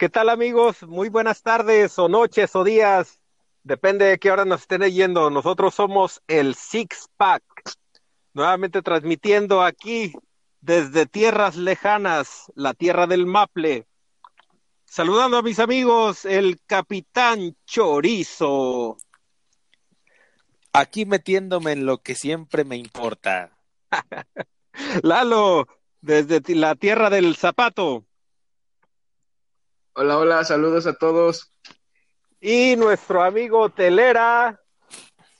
¿Qué tal amigos? Muy buenas tardes o noches o días. Depende de qué hora nos estén leyendo. Nosotros somos el Six Pack. Nuevamente transmitiendo aquí desde tierras lejanas, la tierra del Maple. Saludando a mis amigos, el Capitán Chorizo. Aquí metiéndome en lo que siempre me importa. Lalo, desde la tierra del zapato. Hola, hola, saludos a todos. Y nuestro amigo Telera,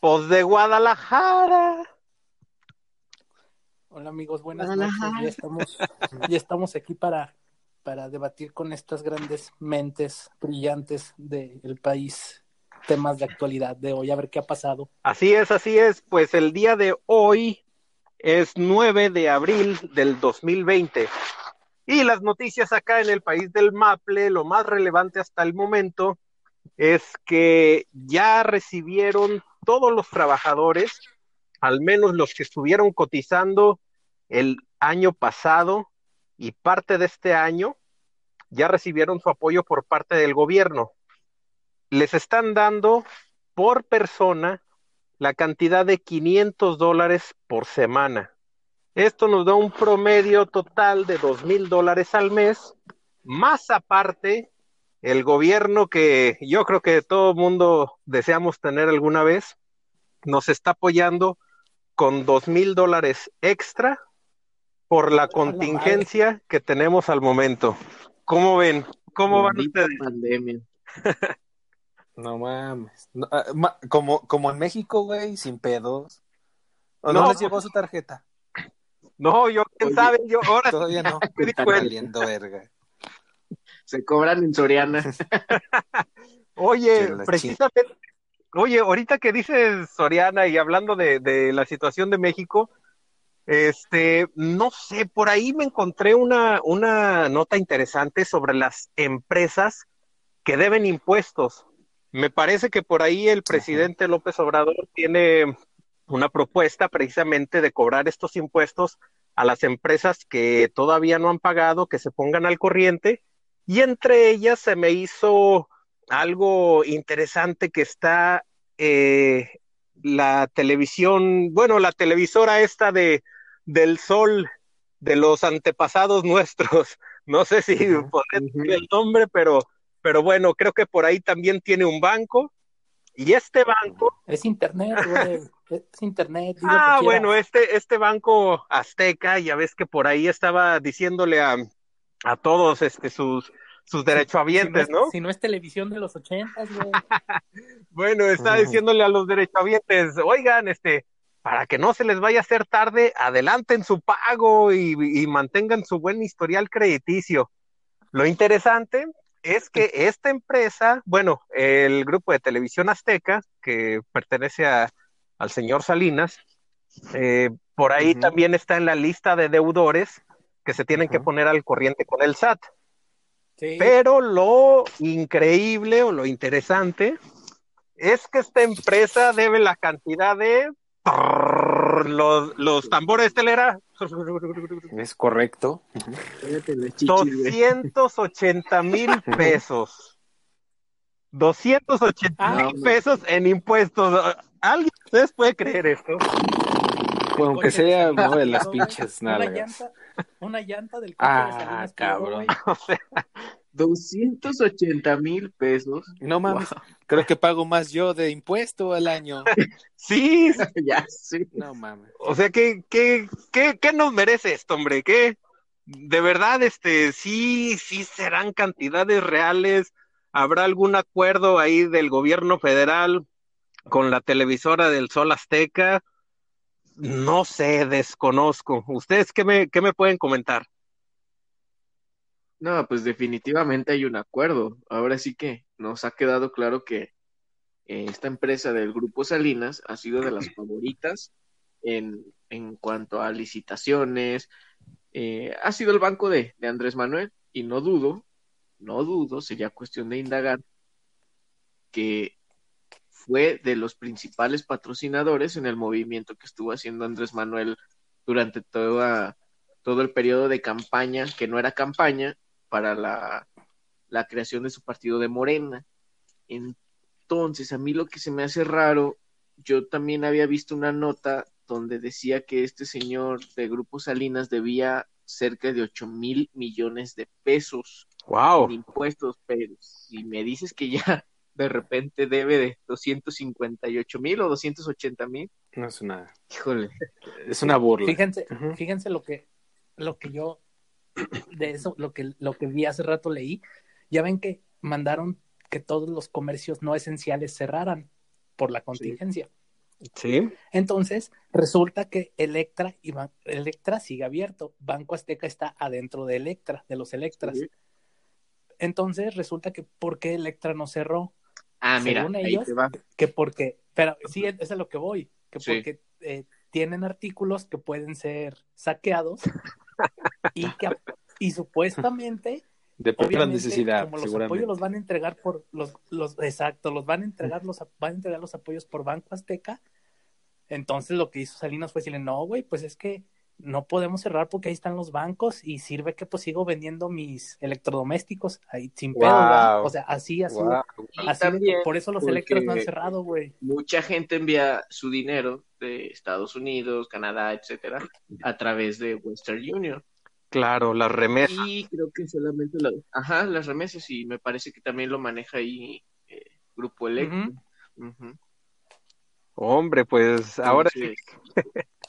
pues de Guadalajara. Hola amigos, buenas noches. Ya estamos, ya estamos aquí para, para debatir con estas grandes mentes brillantes del país temas de actualidad de hoy, a ver qué ha pasado. Así es, así es. Pues el día de hoy es 9 de abril del 2020. Y las noticias acá en el país del Maple, lo más relevante hasta el momento es que ya recibieron todos los trabajadores, al menos los que estuvieron cotizando el año pasado y parte de este año, ya recibieron su apoyo por parte del gobierno. Les están dando por persona la cantidad de 500 dólares por semana. Esto nos da un promedio total de dos mil dólares al mes, más aparte el gobierno que yo creo que todo mundo deseamos tener alguna vez, nos está apoyando con dos mil dólares extra por la contingencia que tenemos al momento. ¿Cómo ven? ¿Cómo van ustedes? Pandemia. No mames. No, ah, como, como en México, güey, sin pedos. ¿O no, No. les llegó su tarjeta? No, yo quién Oye, sabe, yo ahora Todavía no. Están cuenta. valiendo verga. Se cobran en Soriana. Oye, precisamente, oye, ahorita que dices Soriana y hablando de, de la situación de México, este, no sé, por ahí me encontré una, una nota interesante sobre las empresas que deben impuestos. Me parece que por ahí el presidente López Obrador tiene una propuesta precisamente de cobrar estos impuestos a las empresas que todavía no han pagado, que se pongan al corriente, y entre ellas se me hizo algo interesante que está eh, la televisión, bueno, la televisora esta de del sol de los antepasados nuestros. No sé si podré decir el nombre, pero, pero bueno, creo que por ahí también tiene un banco. Y este banco, Es internet, güey. Es internet. ah, bueno, este, este banco azteca, ya ves que por ahí estaba diciéndole a, a todos este, sus, sus derechohabientes, si no, si no es televisión de los ochentas, güey. Bueno, está Ujú. diciéndole a los derechohabientes, oigan, este, para que no se les vaya a hacer tarde, adelanten su pago y, y mantengan su buen historial crediticio. Lo interesante es que esta empresa, bueno, el grupo de televisión azteca, que pertenece a- al señor Salinas, eh, por ahí también está en la lista de deudores que se tienen que poner al corriente con el SAT. Sí. Pero lo increíble o lo interesante es que esta empresa debe la cantidad de los, los tambores telera Es correcto. Cállate la chichi, güey. 280 mil pesos. 280 mil No, pesos en impuestos. ¿Alguien de ustedes puede creer esto? Pues aunque sea, mueve las pinches Una nalgas. llanta, una llanta del coche de Ah, Salinas cabrón. O sea, 280 mil pesos. No mames. Creo que pago más yo de impuesto al año. sí, ya, sí. No mames. o sea, ¿qué, qué, qué, qué nos merece esto, hombre? ¿Qué? De verdad, este, sí, sí serán cantidades reales. ¿Habrá algún acuerdo ahí del gobierno federal con la televisora del Sol Azteca? No sé, desconozco. ¿Ustedes qué me, qué me pueden comentar? No, pues definitivamente hay un acuerdo. Ahora sí que nos ha quedado claro que eh, esta empresa del Grupo Salinas ha sido de las favoritas en, en cuanto a licitaciones. Eh, ha sido el banco de, de Andrés Manuel y no dudo, no dudo, sería cuestión de indagar que fue de los principales patrocinadores en el movimiento que estuvo haciendo Andrés Manuel durante toda, todo el periodo de campaña, que no era campaña, para la, la creación de su partido de Morena. Entonces, a mí lo que se me hace raro, yo también había visto una nota donde decía que este señor de Grupo Salinas debía cerca de 8 mil millones de pesos Wow. en impuestos, pero si me dices que ya de repente debe de 258 mil o 280 mil, No es una, híjole, es una burla. Fíjense, fíjense lo que, lo que yo de eso, lo que, lo que vi hace rato leí, ya ven que mandaron que todos los comercios no esenciales cerraran por la contingencia. Sí. Entonces, resulta que Electra, y Ban- Electra sigue abierto. Banco Azteca está adentro de Electra, de los Electras. Sí. Entonces, resulta que ¿por qué Electra no cerró? Ah, mira, Según ahí ellos, te va. Que porque, pero sí, es es a lo que voy, que Sí. porque eh, tienen artículos que pueden ser saqueados y que y supuestamente De obviamente, necesidad, como los seguramente. apoyos los van a entregar por los, los exacto, los van a entregar los van a entregar los apoyos por Banco Azteca. Entonces lo que hizo Salinas fue decirle, "No, güey, pues es que no podemos cerrar porque ahí están los bancos y sirve que pues sigo vendiendo mis electrodomésticos ahí sin pedo. O sea, así así, Wow. Así también por eso los electros no han cerrado, güey. mucha gente envía su dinero de Estados Unidos, Canadá, etcétera, a través de Western Union. Claro, las remesas. Y creo que solamente la, ajá, las remesas y me parece que también lo maneja ahí eh, Grupo Electro. Hombre, pues ahora sí,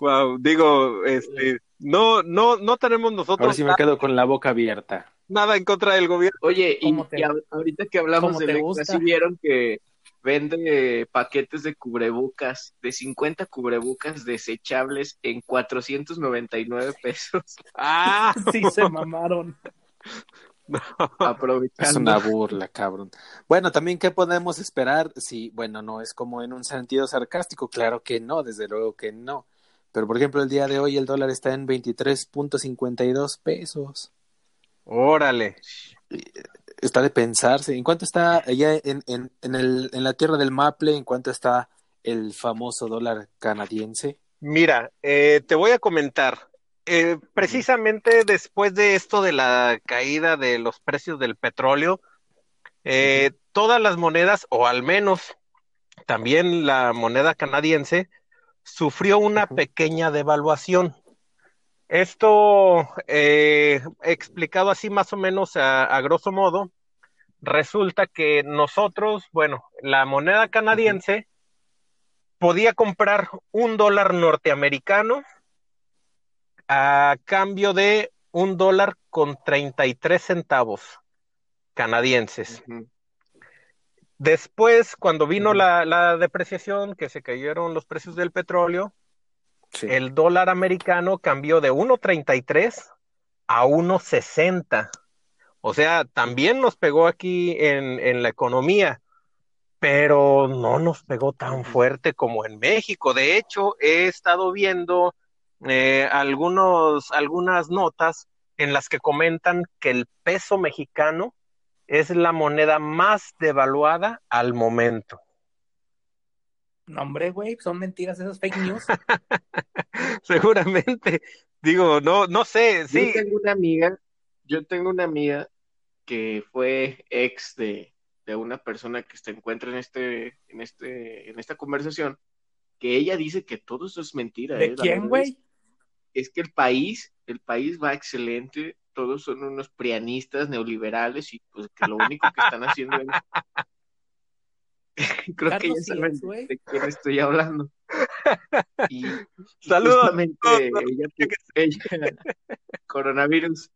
wow, digo, este, no, no, no tenemos Ahora nosotros sí me quedo con la boca abierta. nada en contra del gobierno. Oye, y, ¿Cómo te- y a- ahorita que hablamos de Electra? ¿sí vieron que vende paquetes de cubrebocas, de 50 cubrebocas desechables en 499 pesos? Ah, Sí se mamaron. Aprovechando. Es una burla, cabrón. Bueno, también, ¿qué podemos esperar? Si, bueno, no es como en un sentido sarcástico, claro que no, desde luego que no. Pero, por ejemplo, el día de hoy el dólar está en 23.52 pesos. órale. Está de pensarse. ¿En cuánto está allá en, en, en, el, en la tierra del Maple? ¿En cuánto está el famoso dólar canadiense? Mira, eh, te voy a comentar. Eh, precisamente después de esto de la caída de los precios del petróleo, eh, todas las monedas, o al menos también la moneda canadiense, sufrió una pequeña devaluación. Esto, eh, explicado así más o menos a, a grosso modo, resulta que nosotros, bueno, la moneda canadiense podía comprar un dólar norteamericano a cambio de un dólar con 33 centavos canadienses. Después, cuando vino la, la depreciación, que se cayeron los precios del petróleo, Sí. el dólar americano cambió de 1.33 a 1.60. O sea, también nos pegó aquí en, en la economía, pero no nos pegó tan fuerte como en México. De hecho, he estado viendo eh, algunos, algunas notas en las que comentan que el peso mexicano es la moneda más devaluada al momento. No, hombre, güey, son mentiras esas fake news. Seguramente. Digo, no, no sé, Yo tengo una amiga, yo tengo una amiga que fue ex de, de una persona que se encuentra en este, en este, en esta conversación, que ella dice que todo eso es mentira. ¿eh? ¿De La quién, güey? Es, es que el país, el país va excelente, todos son unos prianistas neoliberales y pues que lo único que están haciendo es creo que ya saben de quién estoy hablando. Y, y Saludos. justamente ella, ella- coronavirus,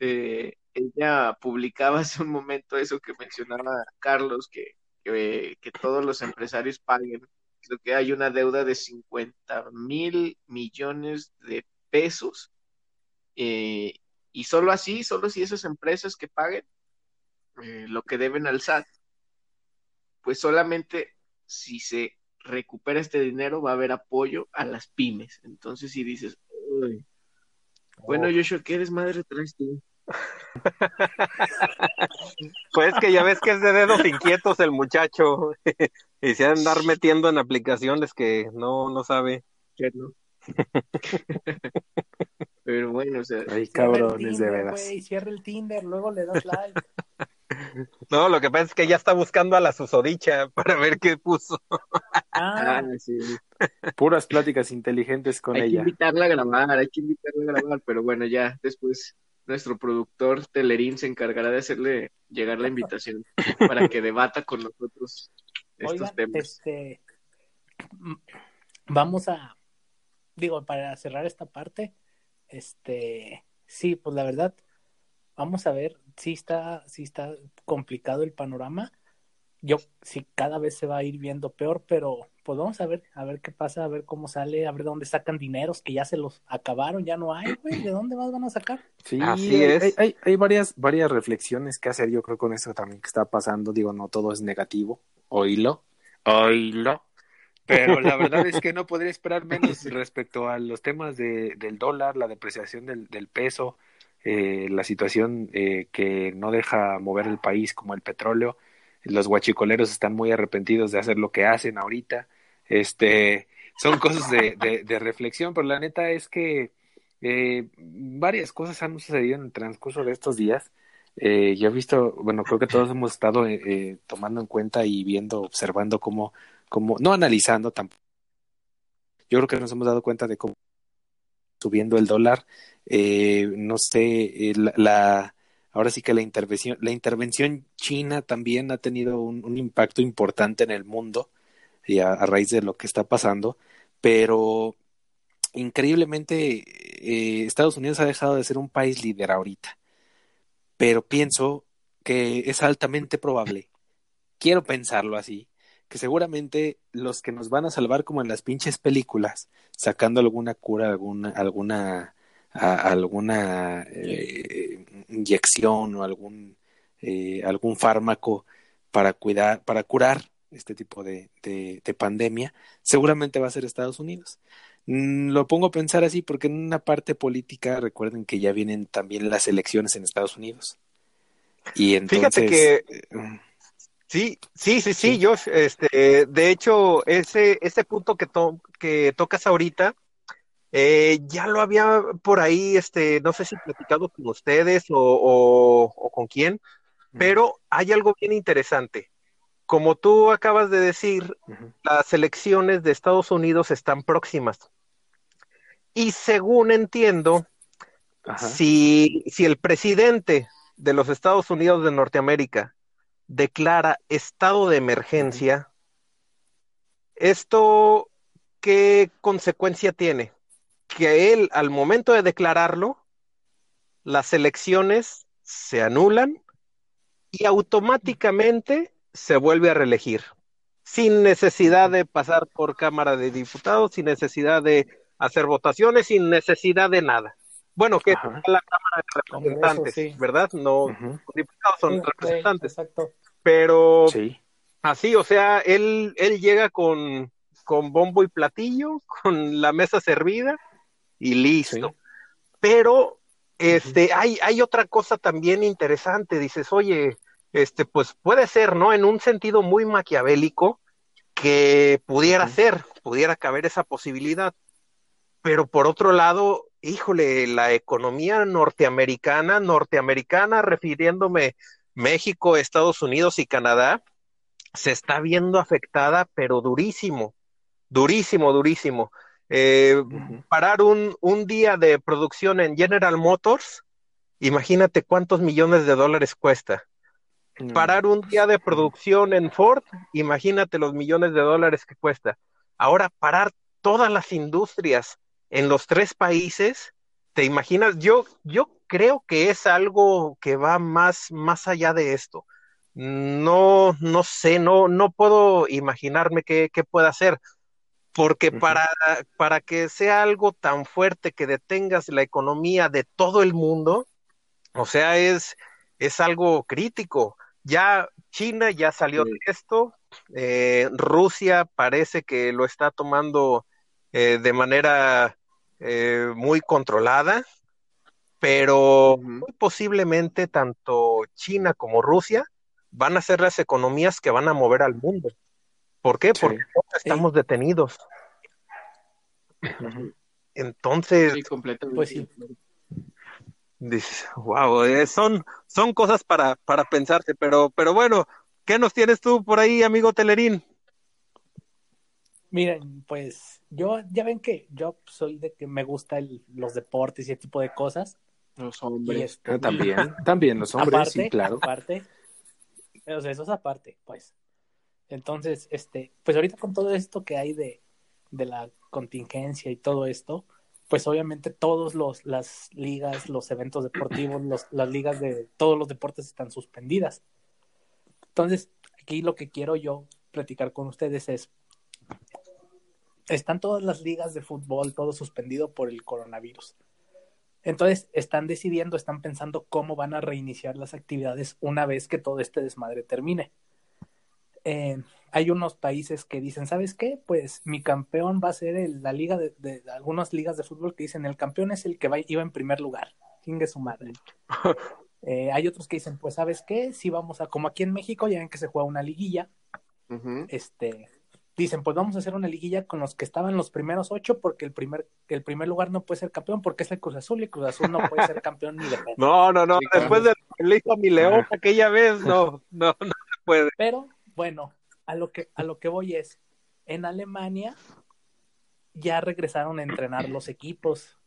eh, ella publicaba hace un momento eso que mencionaba Carlos, que, que, que todos los empresarios paguen. Creo que hay una deuda de 50 mil millones de pesos eh, Y solo así, solo si esas empresas que paguen eh, lo que deben al SAT, pues solamente si se recupera este dinero va a haber apoyo a las pymes. Entonces, si dices, bueno, oh. Joshua, ¿qué desmadre traes tú? pues que ya ves que es de dedos inquietos el muchacho y se andar metiendo en aplicaciones que no, no sabe. Pero bueno, o sea, Ay, cabrones, de veras. cierra el Tinder, luego le das like. No, lo que pasa es que ya está buscando a la susodicha para ver qué puso. Ah, ah sí. Puras pláticas inteligentes con ella. Hay que invitarla a grabar, hay que invitarla a grabar, pero bueno, ya después nuestro productor Telerín se encargará de hacerle llegar la invitación para que debata con nosotros estos temas. Este, vamos a, digo, para cerrar esta parte, este, sí, pues la verdad, vamos a ver, sí está, sí está complicado el panorama. Yo sí cada vez se va a ir viendo peor, pero pues vamos a ver, a ver qué pasa, a ver cómo sale, a ver de dónde sacan dineros que ya se los acabaron, ya no hay, güey, ¿de dónde más van a sacar? Sí, Así es. Hay, hay, varias, varias reflexiones que hacer, yo creo, con esto también que está pasando, digo, no todo es negativo, oílo, oílo, pero la verdad es que no podría esperar menos respecto a los temas de, del dólar, la depreciación del, del peso, eh, la situación eh, que no deja mover el país como el petróleo, los guachicoleros están muy arrepentidos de hacer lo que hacen ahorita. Este, son cosas de, de, reflexión, pero la neta es que eh, varias cosas han sucedido en el transcurso de estos días. Eh, yo he visto, bueno, creo que todos hemos estado eh, eh, tomando en cuenta y viendo, observando cómo, cómo, no analizando tampoco. Yo creo que nos hemos dado cuenta de cómo subiendo el dólar, eh, no sé, la ahora sí que la intervención, la intervención china también ha tenido un, impacto importante en el mundo y a, raíz de lo que está pasando, pero increíblemente eh, Estados Unidos ha dejado de ser un país líder ahorita, pero pienso que es altamente probable, quiero pensarlo así, que seguramente los que nos van a salvar como en las pinches películas, sacando alguna cura, alguna, alguna a alguna eh, inyección o algún, eh, algún fármaco para, cuidar, para curar este tipo de, de, pandemia, seguramente va a ser Estados Unidos. Mm, lo pongo a pensar así porque en una parte política recuerden que ya vienen también las elecciones en Estados Unidos. Y entonces, Fíjate que eh. Sí, sí, sí, sí, yo, este, de hecho, ese, ese punto que, que tocas ahorita, eh, ya lo había por ahí, este, no sé si platicado con ustedes o, con quién, pero hay algo bien interesante. Como tú acabas de decir, las elecciones de Estados Unidos están próximas. Y según entiendo, si, si el presidente de los Estados Unidos de Norteamérica declara estado de emergencia, ¿esto qué consecuencia tiene? que él, al momento de declararlo, las elecciones se anulan y automáticamente se vuelve a reelegir, sin necesidad de pasar por Cámara de Diputados, sin necesidad de hacer votaciones, sin necesidad de nada. Bueno, que es la Cámara de Representantes, ¿verdad? No, diputados son representantes. Pero así, o sea, él, él llega con, con bombo y platillo, con la mesa servida, y listo. Pero este, hay, hay otra cosa también interesante, dices, oye, este, pues puede ser, ¿no? En un sentido muy maquiavélico, que pudiera ser, pudiera caber esa posibilidad. Pero por otro lado, híjole, la economía norteamericana, norteamericana, refiriéndome México, Estados Unidos y Canadá, se está viendo afectada, pero durísimo, durísimo, durísimo. Eh, parar un, un día de producción en General Motors, imagínate cuántos millones de dólares cuesta. Parar un día de producción en Ford, imagínate los millones de dólares que cuesta. Ahora, parar todas las industrias en los tres países, ¿te imaginas? Yo, yo creo que es algo que va más, más allá de esto. No, no sé, no, no puedo imaginarme qué, qué puede hacer porque para, para que sea algo tan fuerte que detengas la economía de todo el mundo, O sea, es, es algo crítico. Ya China ya salió de esto, eh, Rusia parece que lo está tomando eh, de manera eh, muy controlada, pero muy posiblemente tanto China como Rusia van a ser las economías que van a mover al mundo. ¿Por qué? Porque estamos detenidos. Entonces, sí, completamente. Pues sí. wow, eh, son, son cosas para, para pensarse, pero, pero bueno, ¿qué nos tienes tú por ahí, amigo Telerín? Miren, pues yo, ya ven que yo soy de que me gusta los deportes y ese tipo de cosas. Los hombres. Este, también, también los hombres, aparte, sí, claro. Aparte, o sea, eso es aparte, pues. Entonces, este, pues ahorita con todo esto que hay de, de la contingencia y todo esto, pues obviamente todos los las ligas, los eventos deportivos, los, las ligas de todos los deportes están suspendidas. Entonces, aquí lo que quiero yo platicar con ustedes es están todas las ligas de fútbol todo suspendido por el coronavirus. Entonces, están decidiendo, están pensando cómo van a reiniciar las actividades una vez que todo este desmadre termine. Eh, hay unos países que dicen, ¿sabes qué? Pues mi campeón va a ser el, la liga de, de, algunas ligas de fútbol que dicen, el campeón es el que va, iba en primer lugar. Chingue su madre. eh, hay otros que dicen, pues, ¿sabes qué? Si vamos a, como aquí en México, ya ven que se juega una liguilla, uh -huh. este, dicen, pues vamos a hacer una liguilla con los que estaban los primeros ocho, porque el primer, el primer lugar no puede ser campeón porque es el Cruz Azul y Cruz Azul no puede ser campeón ni de. No, no, no, sí, después de lo que le hizo a mi León aquella vez, no, no, no se puede. Pero, bueno, a lo que, a lo que voy es, en Alemania ya regresaron a entrenar los equipos.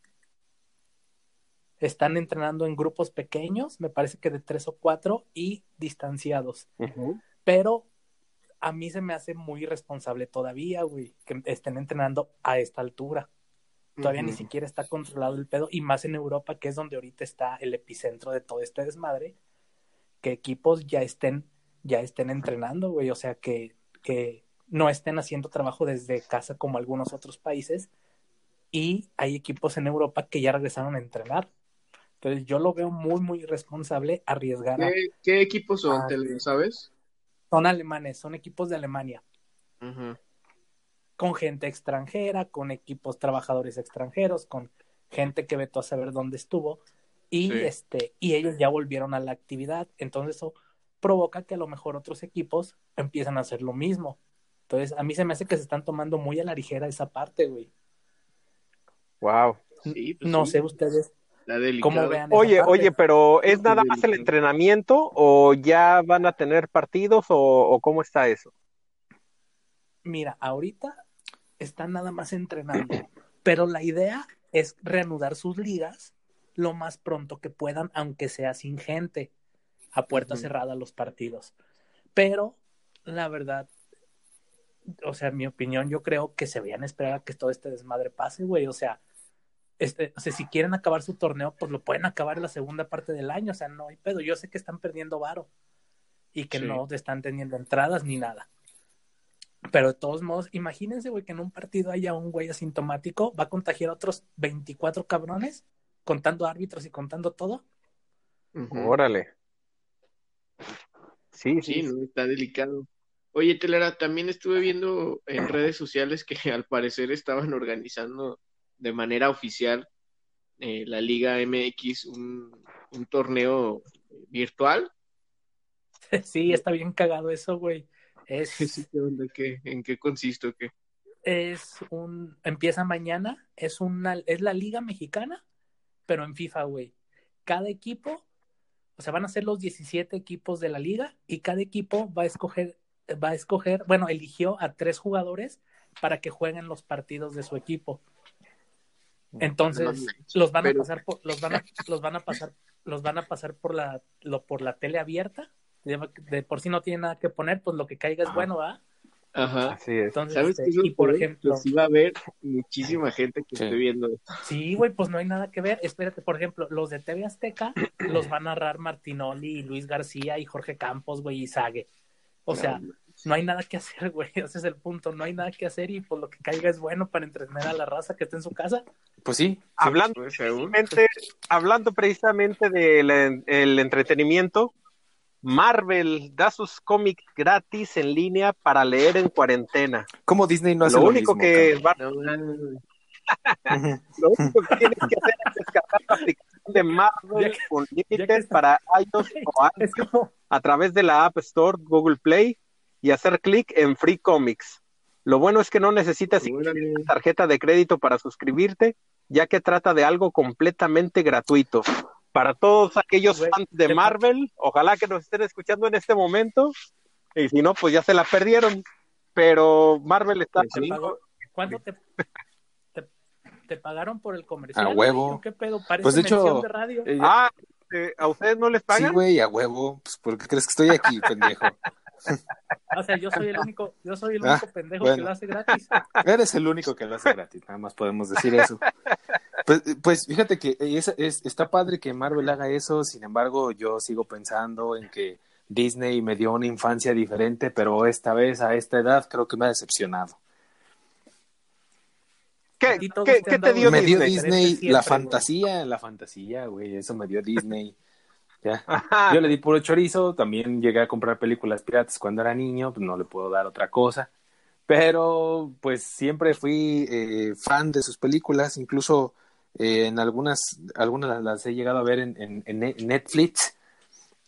Están entrenando en grupos pequeños, me parece que de tres o cuatro, y distanciados. Uh -huh. Pero a mí se me hace muy irresponsable todavía, güey, que estén entrenando a esta altura. Todavía uh -huh. ni siquiera está controlado el pedo, y más en Europa, que es donde ahorita está el epicentro de todo este desmadre, que equipos ya estén, ya estén entrenando, güey, o sea, que, que no estén haciendo trabajo desde casa como algunos otros países, y hay equipos en Europa que ya regresaron a entrenar. Entonces yo lo veo muy, muy irresponsable arriesgar. ¿Qué, a, ¿qué equipos son, a, te lo sabes? Son alemanes, son equipos de Alemania. Uh -huh. Con gente extranjera, con equipos trabajadores extranjeros, con gente que vetó a saber dónde estuvo. Y sí. este, y ellos ya volvieron a la actividad. Entonces eso provoca que a lo mejor otros equipos empiezan a hacer lo mismo. Entonces, a mí se me hace que se están tomando muy a la ligera esa parte, güey. Wow. Sí, pues no sí. sé ustedes cómo vean. Oye, oye, pero ¿es nada más el entrenamiento o ya van a tener partidos o, o cómo está eso? Mira, ahorita están nada más entrenando, pero la idea es reanudar sus ligas lo más pronto que puedan, aunque sea sin gente, a puerta uh -huh. cerrada los partidos. Pero la verdad, o sea, en mi opinión, yo creo que se vayan a esperar a que todo este desmadre pase, güey. O sea, este, o sea, si quieren acabar su torneo, pues lo pueden acabar en la segunda parte del año. O sea, no hay pedo. Yo sé que están perdiendo varo y que sí. no están teniendo entradas ni nada. Pero de todos modos, imagínense, güey, que en un partido haya un güey asintomático, va a contagiar a otros 24 cabrones, contando árbitros y contando todo. Uh -huh. Órale. Sí, sí, sí, no, está delicado. Oye, Telera, también estuve viendo en redes sociales que al parecer estaban organizando de manera oficial eh, la Liga MX un, un, torneo virtual. Sí, está bien cagado eso, güey. Es... ¿Qué, ¿En qué consiste qué? Es un... Empieza mañana, es, una... es la Liga Mexicana, pero en FIFA, güey. Cada equipo, o sea, van a ser los 17 equipos de la liga y cada equipo va a escoger, va a escoger, bueno, eligió a tres jugadores para que jueguen los partidos de su equipo. Entonces, los van a pasar por, los van a, los van a pasar, los van a pasar por la, lo, por la tele abierta. De, de, por si no tiene nada que poner, pues lo que caiga es bueno, ¿va? Ajá. Así es. Entonces, ¿Sabes este, y por ejemplo, pues iba a haber muchísima gente que sí. esté viendo. Sí, güey, pues no hay nada que ver. Espérate, por ejemplo, los de TV Azteca los va a narrar Martinoli, y Luis García y Jorge Campos, güey, y Sague. O sea, no hay nada que hacer, güey. Ese es el punto. No hay nada que hacer y pues lo que caiga es bueno para entretener a la raza que está en su casa. Pues sí. Hablando, pues, precisamente, hablando precisamente del el entretenimiento, Marvel da sus cómics gratis en línea para leer en cuarentena. Como Disney no hace lo lo, único mismo, que No, no, lo único que tienes que hacer es descargar la aplicación de Marvel que- que está- para iOS o Es como, a través de la App Store, Google Play y hacer clic en Free Comics. Lo bueno es que no necesitas órale. tarjeta de crédito para suscribirte, ya que trata de algo completamente gratuito. Para todos aquellos fans de Marvel, ojalá que nos estén escuchando en este momento, y si no, pues ya se la perdieron. Pero Marvel está Pues te sí. pagó- ¿Cuándo te, te, te pagaron por el comercial? A huevo. ¿Qué pedo? Parece Pues, de hecho, de radio. Eh, Ah, ¿a ustedes no les sí, pagan? güey, a huevo. Pues, ¿por qué crees que estoy aquí, pendejo? O sea, yo soy el único, yo soy el Ah, único pendejo que lo hace gratis. Eres el único que lo hace gratis, nada más podemos decir eso. Pues, pues fíjate que es, es- está padre que Marvel haga eso, sin embargo yo sigo pensando en que Disney me dio una infancia diferente, pero esta vez a esta edad creo que me ha decepcionado. ¿Qué, qué- te qué dio me dio Disney? Disney Siempre, la güey. fantasía, la fantasía, güey, eso me dio Disney. Ya. Yo le di puro chorizo, también llegué a comprar películas piratas cuando era niño, pues no le puedo dar otra cosa. Pero pues siempre fui eh, fan de sus películas, incluso eh, en algunas, algunas las, he llegado a ver en, en- en Ne- Netflix.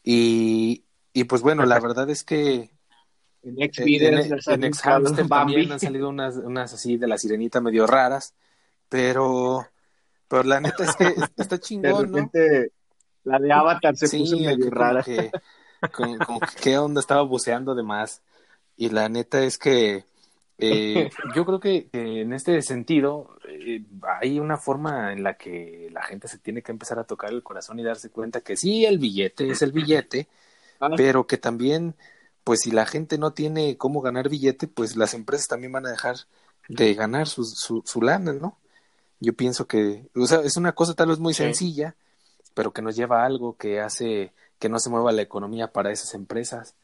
Y, y pues bueno, la verdad es que En Xvideos en, Bambi. también han salido unas, unas así de la sirenita medio raras, pero, pero la neta es que está De chingón, ¿no? La de Avatar se Sí, puso medio rara. que, como, como que qué onda, estaba buceando de más. Y la neta es que eh, yo creo que, en este sentido eh, hay una forma en la que la gente se tiene que empezar a tocar el corazón y darse cuenta que sí, el billete es el billete, Ah, pero que también, pues si la gente no tiene cómo ganar billete, pues las empresas también van a dejar de ganar su, su, su lana, ¿no? Yo pienso que, o sea, es una cosa tal vez muy Sí. sencilla, pero que nos lleva a algo que hace que no se mueva la economía para esas empresas.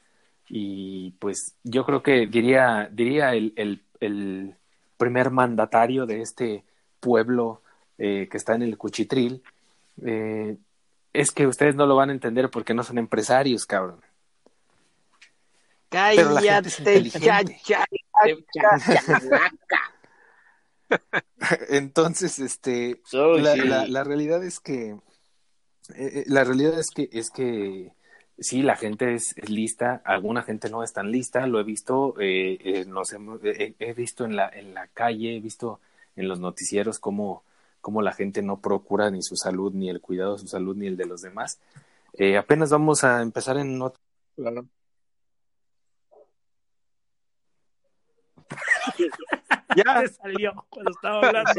Y pues yo creo que diría, diría el, el, el primer mandatario de este pueblo eh, que está en el Cuchitril, eh, es que ustedes no lo van a entender porque no son empresarios, cabrón. Cállate. Entonces, este, la, sí. la, la realidad es que, eh, eh, la realidad es que, es que sí, la gente es, es lista, alguna gente no es tan lista, lo he visto, eh, eh, nos hemos- eh, he visto en la, en la calle, he visto en los noticieros cómo, cómo la gente no procura ni su salud, ni el cuidado de su salud, ni el de los demás. Eh, apenas vamos a empezar en otro Claro. Ya, Se salió cuando estaba hablando.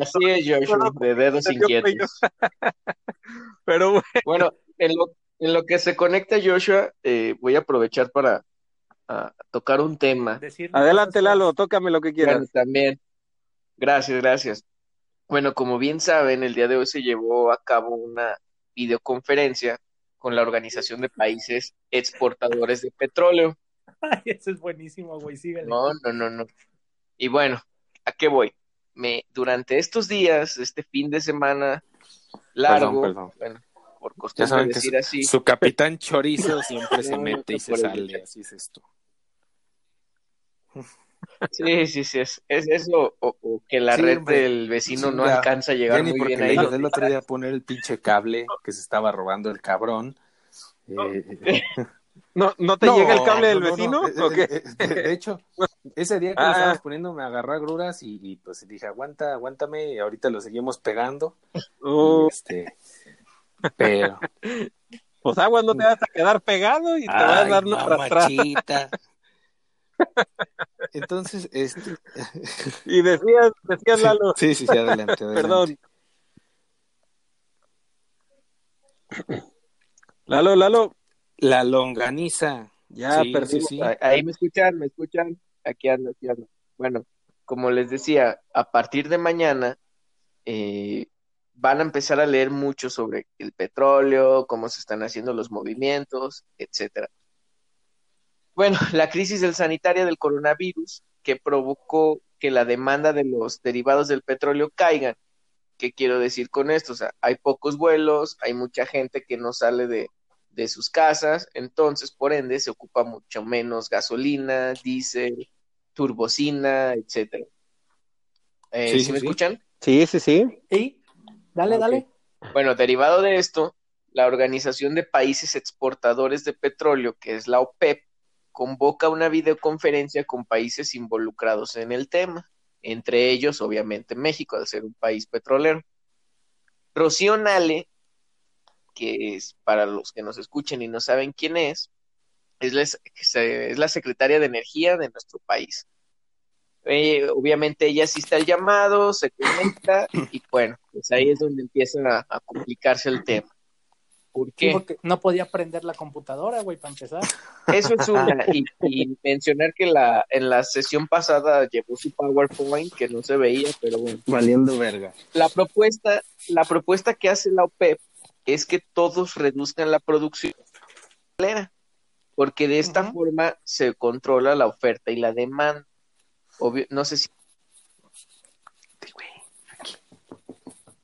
Así es, Joshua, de dedos inquietos. pero bueno, Bueno, en lo, en lo que se conecta Joshua, eh, voy a aprovechar para tocar un tema. Decir adelante Lalo, tócame lo que Bueno, quieras. también. Gracias, gracias. Bueno, como bien saben, el día de hoy se llevó a cabo una videoconferencia con la Organización de Países Exportadores de Petróleo. Ay, ese es buenísimo, güey. Síguele. No, no, no, no. Y bueno, ¿a qué voy? Me, durante estos días, este fin de semana largo, perdón. bueno, por Ya costumbre decir su, así, su capitán chorizo siempre se No, mete y no se sale, así es esto. sí, sí, sí, es, es eso, o, o que la Sí, red hombre. del vecino no Chinga. alcanza a Ya llegar muy bien ahí. el otro día poner el pinche cable que se estaba robando el cabrón. Eh, ¿No, no te no, llega el cable del no, no, vecino? no. ¿O qué? De, hecho, ese día que lo Ah. estábamos poniendo me agarró a gruras y, y, pues dije, aguanta, aguántame, y ahorita lo seguimos pegando. Uh, este, pero. pues agua no te vas a quedar pegado y te vas a Ay, dar una mamachita. Entonces, este. Y decías, decías Lalo, Sí, sí, sí, adelante, adelante. perdón. Lalo, Lalo, La longaniza. ya Sí, sí, Ahí me escuchan, me escuchan. Aquí ando, aquí ando. Bueno, como les decía, a partir de mañana eh, van a empezar a leer mucho sobre el petróleo, cómo se están haciendo los movimientos, etcétera. bueno, la crisis del sanitaria del coronavirus que provocó que la demanda de los derivados del petróleo caigan. ¿Qué quiero decir con esto? O sea, hay pocos vuelos, hay mucha gente que no sale de, de sus casas, entonces, por ende, se ocupa mucho menos gasolina, diésel, turbocina, etcétera. Eh, Sí, ¿sí sí, me sí. escuchan? Sí, sí, sí. Y dale, dale. Bueno, derivado de esto, la Organización de Países Exportadores de Petróleo, que es la OPEP, convoca una videoconferencia con países involucrados en el tema, entre ellos, obviamente, México, al ser un país petrolero. Rocío Nale, que es para los que nos escuchen y no saben quién es, es la, es la secretaria de Energía de nuestro país. Eh, obviamente ella asiste al llamado, se conecta y bueno, pues ahí es donde empieza a, a complicarse el tema. ¿Por qué? porque no podía prender la computadora, güey, para empezar. Eso es una. Y, y mencionar que la, en la sesión pasada llevó su PowerPoint que no se veía, pero bueno. Valiendo verga. La propuesta, la propuesta que hace la OPEP es que todos reduzcan la producción porque de esta forma se controla la oferta y la demanda. Obvio, no sé si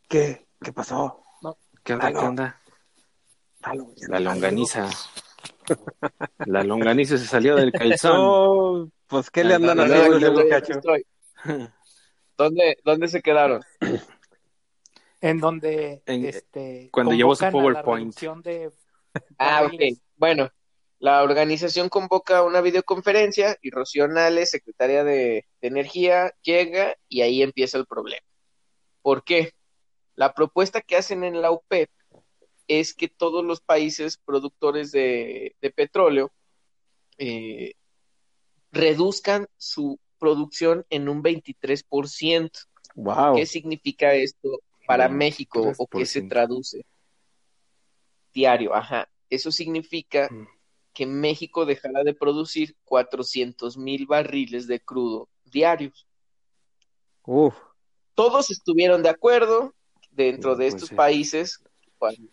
¿Qué? ¿Qué pasó? ¿Qué onda? Aló. ¿Qué onda? Aló, La longaniza. La longaniza se salió del calzón. No, pues, ¿qué le andan haciendo. ¿Dónde, ¿Dónde se quedaron? En donde En- este, cuando llevó su PowerPoint. de Ah, ok. Bueno, la organización convoca una videoconferencia y Rocío Nales, secretaria de, de Energía, llega y ahí empieza el problema. ¿Por qué? La propuesta que hacen en la OPEP es que todos los países productores de, de petróleo eh, reduzcan su producción en un 23%. Wow. ¿Qué significa esto para México o qué se 23%. traduce? Diario, ajá. Eso significa Mm. que México dejará de producir 400 mil barriles de crudo diarios. Uf. Todos estuvieron de acuerdo dentro No de puede estos ser. países cuando,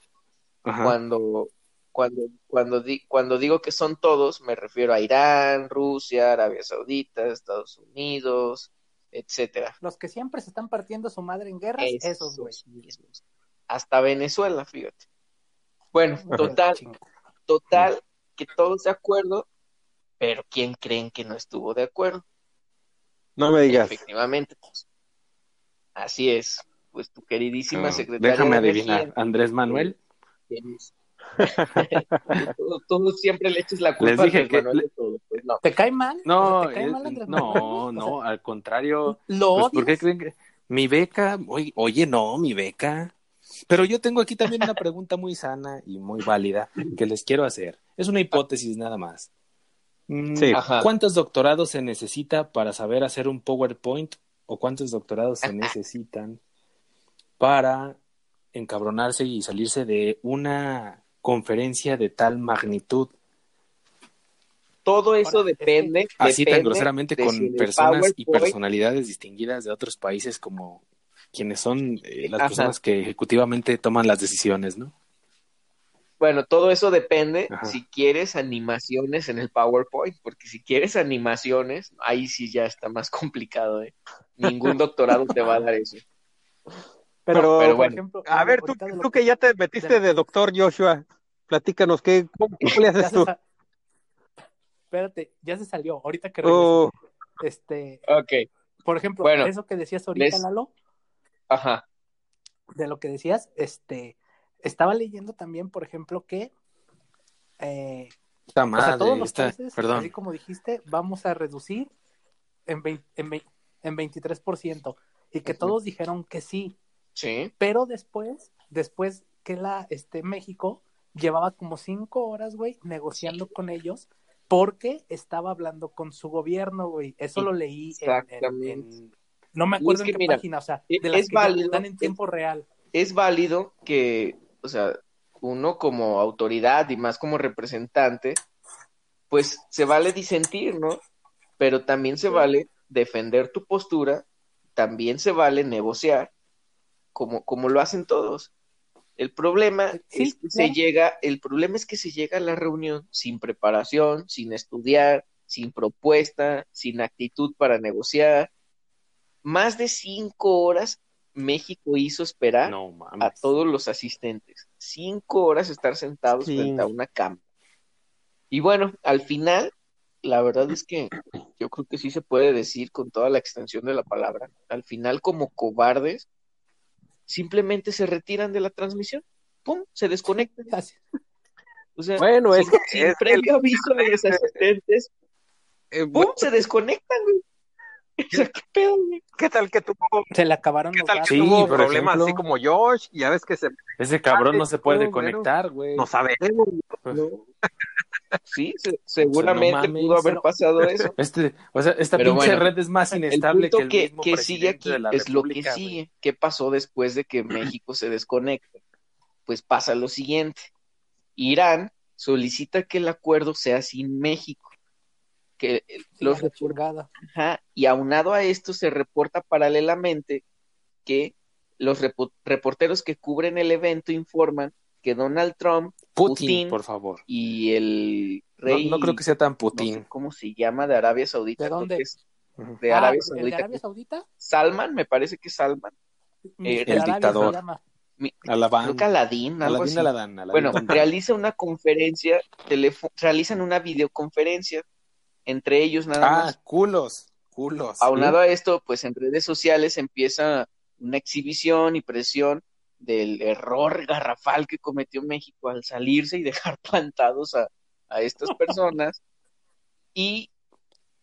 cuando, cuando, cuando, di- cuando digo que son todos, me refiero a Irán, Rusia, Arabia Saudita, Estados Unidos, etcétera. Los que siempre se están partiendo su madre en guerras, esos, güey. mismos. Hasta Venezuela, fíjate. Bueno, total, total, que todos de acuerdo, pero ¿quién creen que no estuvo de acuerdo? No me digas. Efectivamente, pues. Así es. Pues tu queridísima Ah, secretaria Déjame de adivinar. Andrés Manuel. Tú- Tú siempre le echas la culpa Les dije a que- Manuel de todo. Pues no. ¿Te cae mal? No, ¿te cae es- mal Andrés Manuel? no, O no, sea, al contrario. ¿Lo Pues, ¿Por qué creen que mi beca? Oye, oye, no, mi beca. Pero yo tengo aquí también una pregunta muy sana y muy válida que les quiero hacer. Es una hipótesis nada más. Mm, Sí. ¿Cuántos doctorados se necesita para saber hacer un PowerPoint? ¿O cuántos doctorados se necesitan para encabronarse y salirse de una conferencia de tal magnitud? Todo eso Ahora, depende. Así tan groseramente con si personas y personalidades distinguidas de otros países como quienes son eh, las Ajá. personas que ejecutivamente toman las decisiones, ¿no? Bueno, todo eso depende Ajá. si quieres animaciones en el PowerPoint, porque si quieres animaciones, ahí sí ya está más complicado, ¿eh? Ningún doctorado te va a dar eso. Pero- pero por bueno. ejemplo, A ver, tú, ahorita de lo tú que ya te metiste de doctor Joshua, platícanos, ¿qué, cómo, le haces tú? Espérate, ya se salió. Ahorita que Oh, regrese. Este, Ok, por ejemplo, Bueno, eso que decías ahorita, les- Lalo, ajá. de lo que decías, este, estaba leyendo también, por ejemplo, que eh, Está o sea, madre, todos los está- países, perdón. así como dijiste, vamos a reducir en, vein- en, vein- en 23%, y que todos dijeron que sí, Sí, pero después, después que la, este, México llevaba como cinco horas, güey, negociando con ellos, porque estaba hablando con su gobierno, güey, eso lo leí en- en, Exactamente. en- no me acuerdo es que en qué mira, página, o sea, e- de las es que válido, dan en es- tiempo real. es válido que, o sea, uno como autoridad y más como representante, pues se vale disentir, ¿no? Pero también se vale defender tu postura, también se vale negociar, como, como lo hacen todos. El problema Sí, es que se llega, el problema es que se llega a la reunión sin preparación, sin estudiar, sin propuesta, sin actitud para negociar. Más de cinco horas México hizo esperar No a todos los asistentes. Cinco horas estar sentados Sí. frente a una cama. Y bueno, al final, la verdad es que yo creo que sí se puede decir con toda la extensión de la palabra. Al final, como cobardes, simplemente se retiran de la transmisión. ¡Pum! Se desconectan. O sea, Bueno, es sin, que- sin es previo aviso de los asistentes, Eh, ¡pum! Se desconectan, güey. O sea, ¿qué pedo, güey? ¿Qué tal que tuvo, Se le acabaron qué los que. Sí, tuvo por problemas ejemplo. así como Josh? Ya ves que se Ese cabrón no se puede conectar, güey. no sabemos. No. Sí, se- seguramente no mames, pudo haber pasado eso. Este, o sea, esta Pero pinche bueno, red es más El inestable punto que el que, mismo que sigue aquí de la es lo que sigue. ¿Qué pasó después de que México se desconecta? Pues pasa lo siguiente. Irán solicita que el acuerdo sea sin México. Que los. Ajá, y aunado a esto se reporta paralelamente que los repo- reporteros que cubren el evento informan que Donald Trump Putin, Putin. por favor. y el No, rey, no creo que sea tan no Putin. sé cómo se llama, de Arabia Saudita, ¿De dónde? es de Ah, Arabia ¿el de Saudita, Arabia Saudita? Salman, me parece que es Salman, Eh, De el Arabia dictador. Mi- Alabán. creo que Aladín, algo Aladín, así. Aladán, Aladín. Bueno, realiza una conferencia, realizan una videoconferencia entre ellos nada Ah, más. culos, culos. Aunado a esto, pues en redes sociales empieza una exhibición y presión del error garrafal que cometió México al salirse y dejar plantados a, a estas personas. Y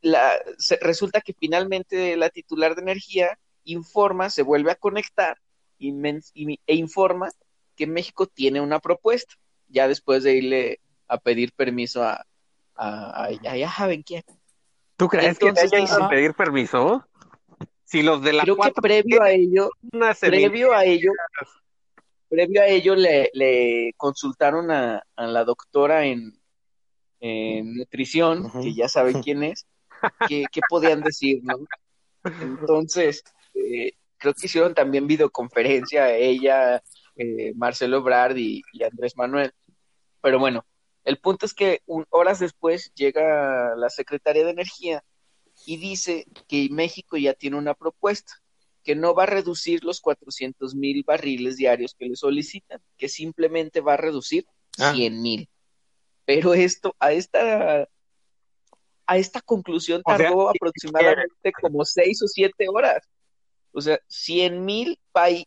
la, se- resulta que finalmente la titular de energía informa, se vuelve a conectar y y- e informa que México tiene una propuesta, ya después de irle a pedir permiso a, a, a- ya saben quién. ¿Tú crees Entonces, que le hayan ido ajá. a pedir permiso? Si los de la Creo que previo a ello, previo a ello, previo a ello le, le consultaron a, a la doctora en, en nutrición, que ya saben quién es, qué, qué podían decir, ¿no? Entonces, eh, creo que hicieron también videoconferencia ella, eh, Marcelo Ebrard y, y Andrés Manuel. Pero bueno, el punto es que un- horas después llega la secretaria de Energía y dice que México ya tiene una propuesta, que no va a reducir los 400 mil barriles diarios que le solicitan, que simplemente va a reducir Ah. 100 mil. Pero esto, a esta, a esta conclusión O sea, tardó aproximadamente como seis o siete horas. O sea, 100 mil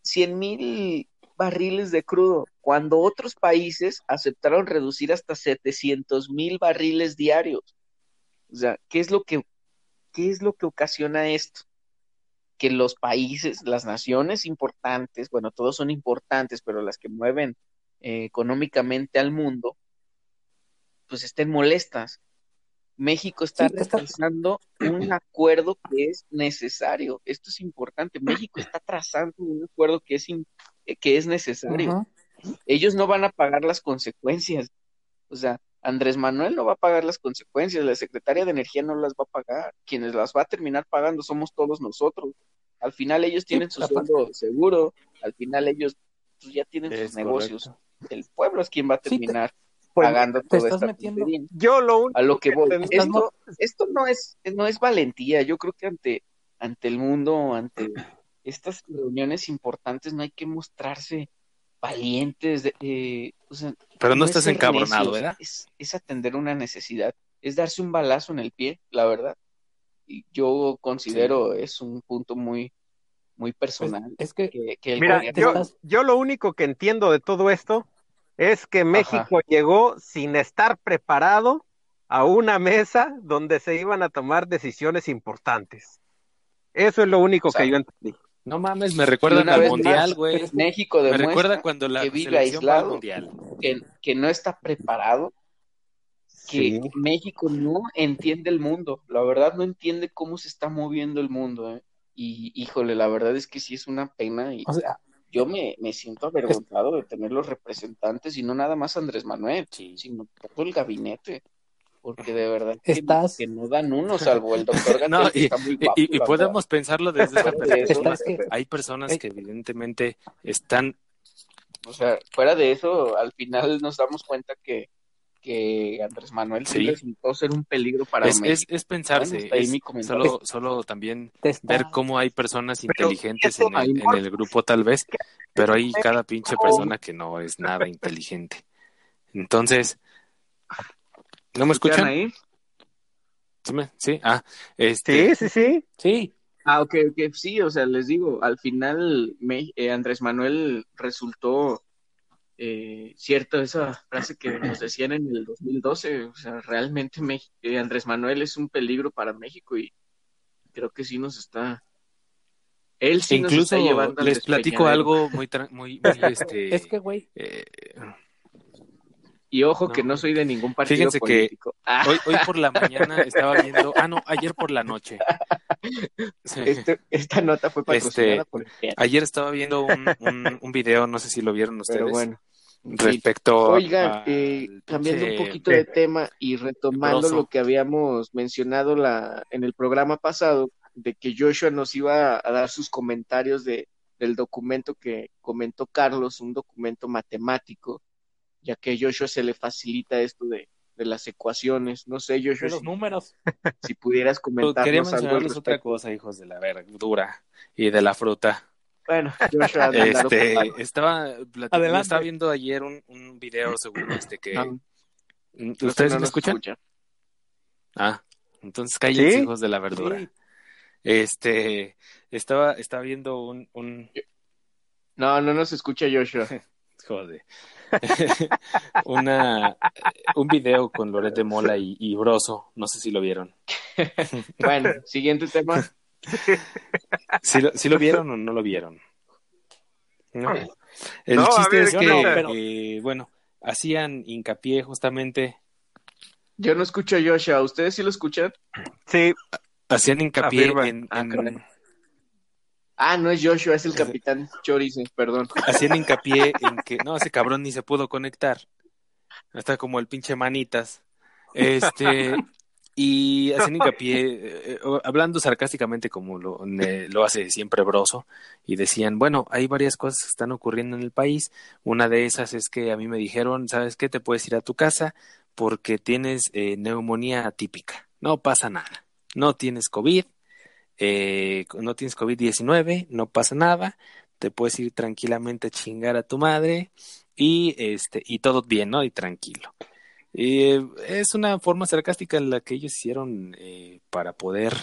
100 mil barriles de crudo, cuando otros países aceptaron reducir hasta 700 mil barriles diarios. O sea, ¿qué es lo que, qué es lo que ocasiona esto? Que los países, las naciones importantes, bueno, todos son importantes, pero las que mueven eh, económicamente al mundo, pues estén molestas. México está Sí, está- retrasando un acuerdo que es necesario. Esto es importante. México está trazando un acuerdo que es, in- eh, que es necesario. Ellos no van a pagar las consecuencias. O sea, Andrés Manuel no va a pagar las consecuencias, la secretaria de Energía no las va a pagar. Quienes las va a terminar pagando somos todos nosotros. Al final ellos tienen su sueldo seguro, al final ellos pues, ya tienen Es sus negocios. El pueblo es quien va a Sí, te- terminar Pues, pagando te toda estás esta metiendo-. Yo lo único A lo que voy. Estás Esto, esto no es, no es valentía. Yo creo que ante, ante el mundo, ante estas reuniones importantes, no hay que mostrarse valientes. de- eh, o sea, Pero no es estás encabronado, necios, ¿verdad? Es, es atender una necesidad, es darse un balazo en el pie, la verdad. Y yo considero es un punto muy, muy personal. Es que que, que el Mira, yo, estás- yo lo único que entiendo de todo esto es que México llegó sin estar preparado a una mesa donde se iban a tomar decisiones importantes. Eso es lo único O sea, que yo entendí. No mames, me recuerdan una al mundial, güey. México Me recuerda cuando la que vive aislado, mundial. que, que no está preparado, que Sí. México no entiende el mundo, la verdad no entiende cómo se está moviendo el mundo, ¿eh? Y híjole, la verdad es que sí es una pena y o sea, yo me, me siento avergonzado de tener los representantes y no nada más Andrés Manuel, Sí. sino todo el gabinete, porque de verdad que, Estás- que no dan uno, salvo el doctor Gatel, No, que y, está muy y- guapo, y- y la podemos pensarlo desde esa perspectiva. Que- Hay personas que evidentemente están O sea, fuera de eso, al final nos damos cuenta que, que Andrés Manuel sí, resultó ser un peligro para es, México. Es, es pensarse, bueno, es solo, solo también ver cómo hay personas inteligentes en el, en el, grupo tal vez, pero hay cada pinche persona que no es nada inteligente. Entonces, ¿no me escuchan? ahí? Sí, ah, este... Sí, sí, sí. Sí. Ah, ok, ok, sí, o sea, les digo, al final me, eh, Andrés Manuel resultó eh, cierto esa frase que nos decían en el 2012, o sea, realmente me, eh, Andrés Manuel es un peligro para México y creo que sí nos está... Él sí Incluso nos está llevando les platico algo muy, muy, muy este... es que, güey... Eh, y ojo no. que no soy de ningún partido Fíjense político. que hoy, hoy por la mañana estaba viendo, ah no, ayer por la noche. Sí. Este, esta nota fue patrocinada este, por Ayer estaba viendo un, un, un, video, no sé si lo vieron ustedes. Pero bueno. Respecto Oigan, a, eh, cambiando un poquito de tema y retomando lo que habíamos mencionado la, en el programa pasado, de que Joshua nos iba a dar sus comentarios de, del documento que comentó Carlos, un documento matemático, ya que a Joshua se le facilita esto de, de las ecuaciones. No sé, Joshua, De los si, números. si pudieras quería comentarnos algo al mencionarles otra cosa, hijos de la verdura y de la fruta. Bueno, Joshua, adelante. Este, estaba, plati- Adelante. estaba viendo ayer un, un video según este que Ah, ¿Ustedes no me escuchan? Ah, entonces cállense, ¿Sí? hijos de la verdura. Sí. Este, estaba, estaba viendo un, un, No, no nos escucha Joshua. joder, una, un video con Loret de Mola y, y Broso, no sé si lo vieron. Bueno, siguiente tema. ¿Sí lo, sí lo vieron o no lo vieron? No. El No, a chiste ver, es que, no, pero- eh, bueno, hacían hincapié justamente, Yo no escucho a Joshua. ¿Ustedes sí lo escuchan? Sí, hacían hincapié en, Ah, en-. Ah, no es Joshua, es el capitán Chorizo, perdón. hacían hincapié en que, no, ese cabrón ni se pudo conectar. Está como el pinche manitas. Este, y hacían hincapié, eh, eh, hablando sarcásticamente como lo, ne- lo hace siempre Broso, y decían, bueno, hay varias cosas que están ocurriendo en el país. Una de esas es que a mí me dijeron, ¿sabes qué? Te puedes ir a tu casa porque tienes eh, neumonía atípica. No pasa nada. No tienes COVID, eh, no tienes COVID-19, no pasa nada, te puedes ir tranquilamente a chingar a tu madre y este y todo bien, ¿no? Y tranquilo. Eh, es una forma sarcástica en la que ellos hicieron eh, para poder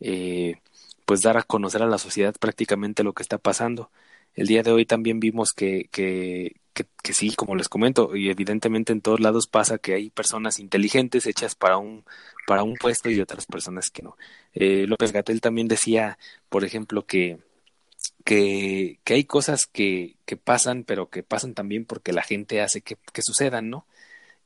eh, pues dar a conocer a la sociedad prácticamente lo que está pasando. El día de hoy también vimos que, que, que, que sí, como les comento, y evidentemente en todos lados pasa que hay personas inteligentes hechas para un, para un puesto y otras personas que no. Eh, López Gatel también decía, por ejemplo, que, que, que hay cosas que, que pasan, pero que pasan también porque la gente hace que, que sucedan, ¿no?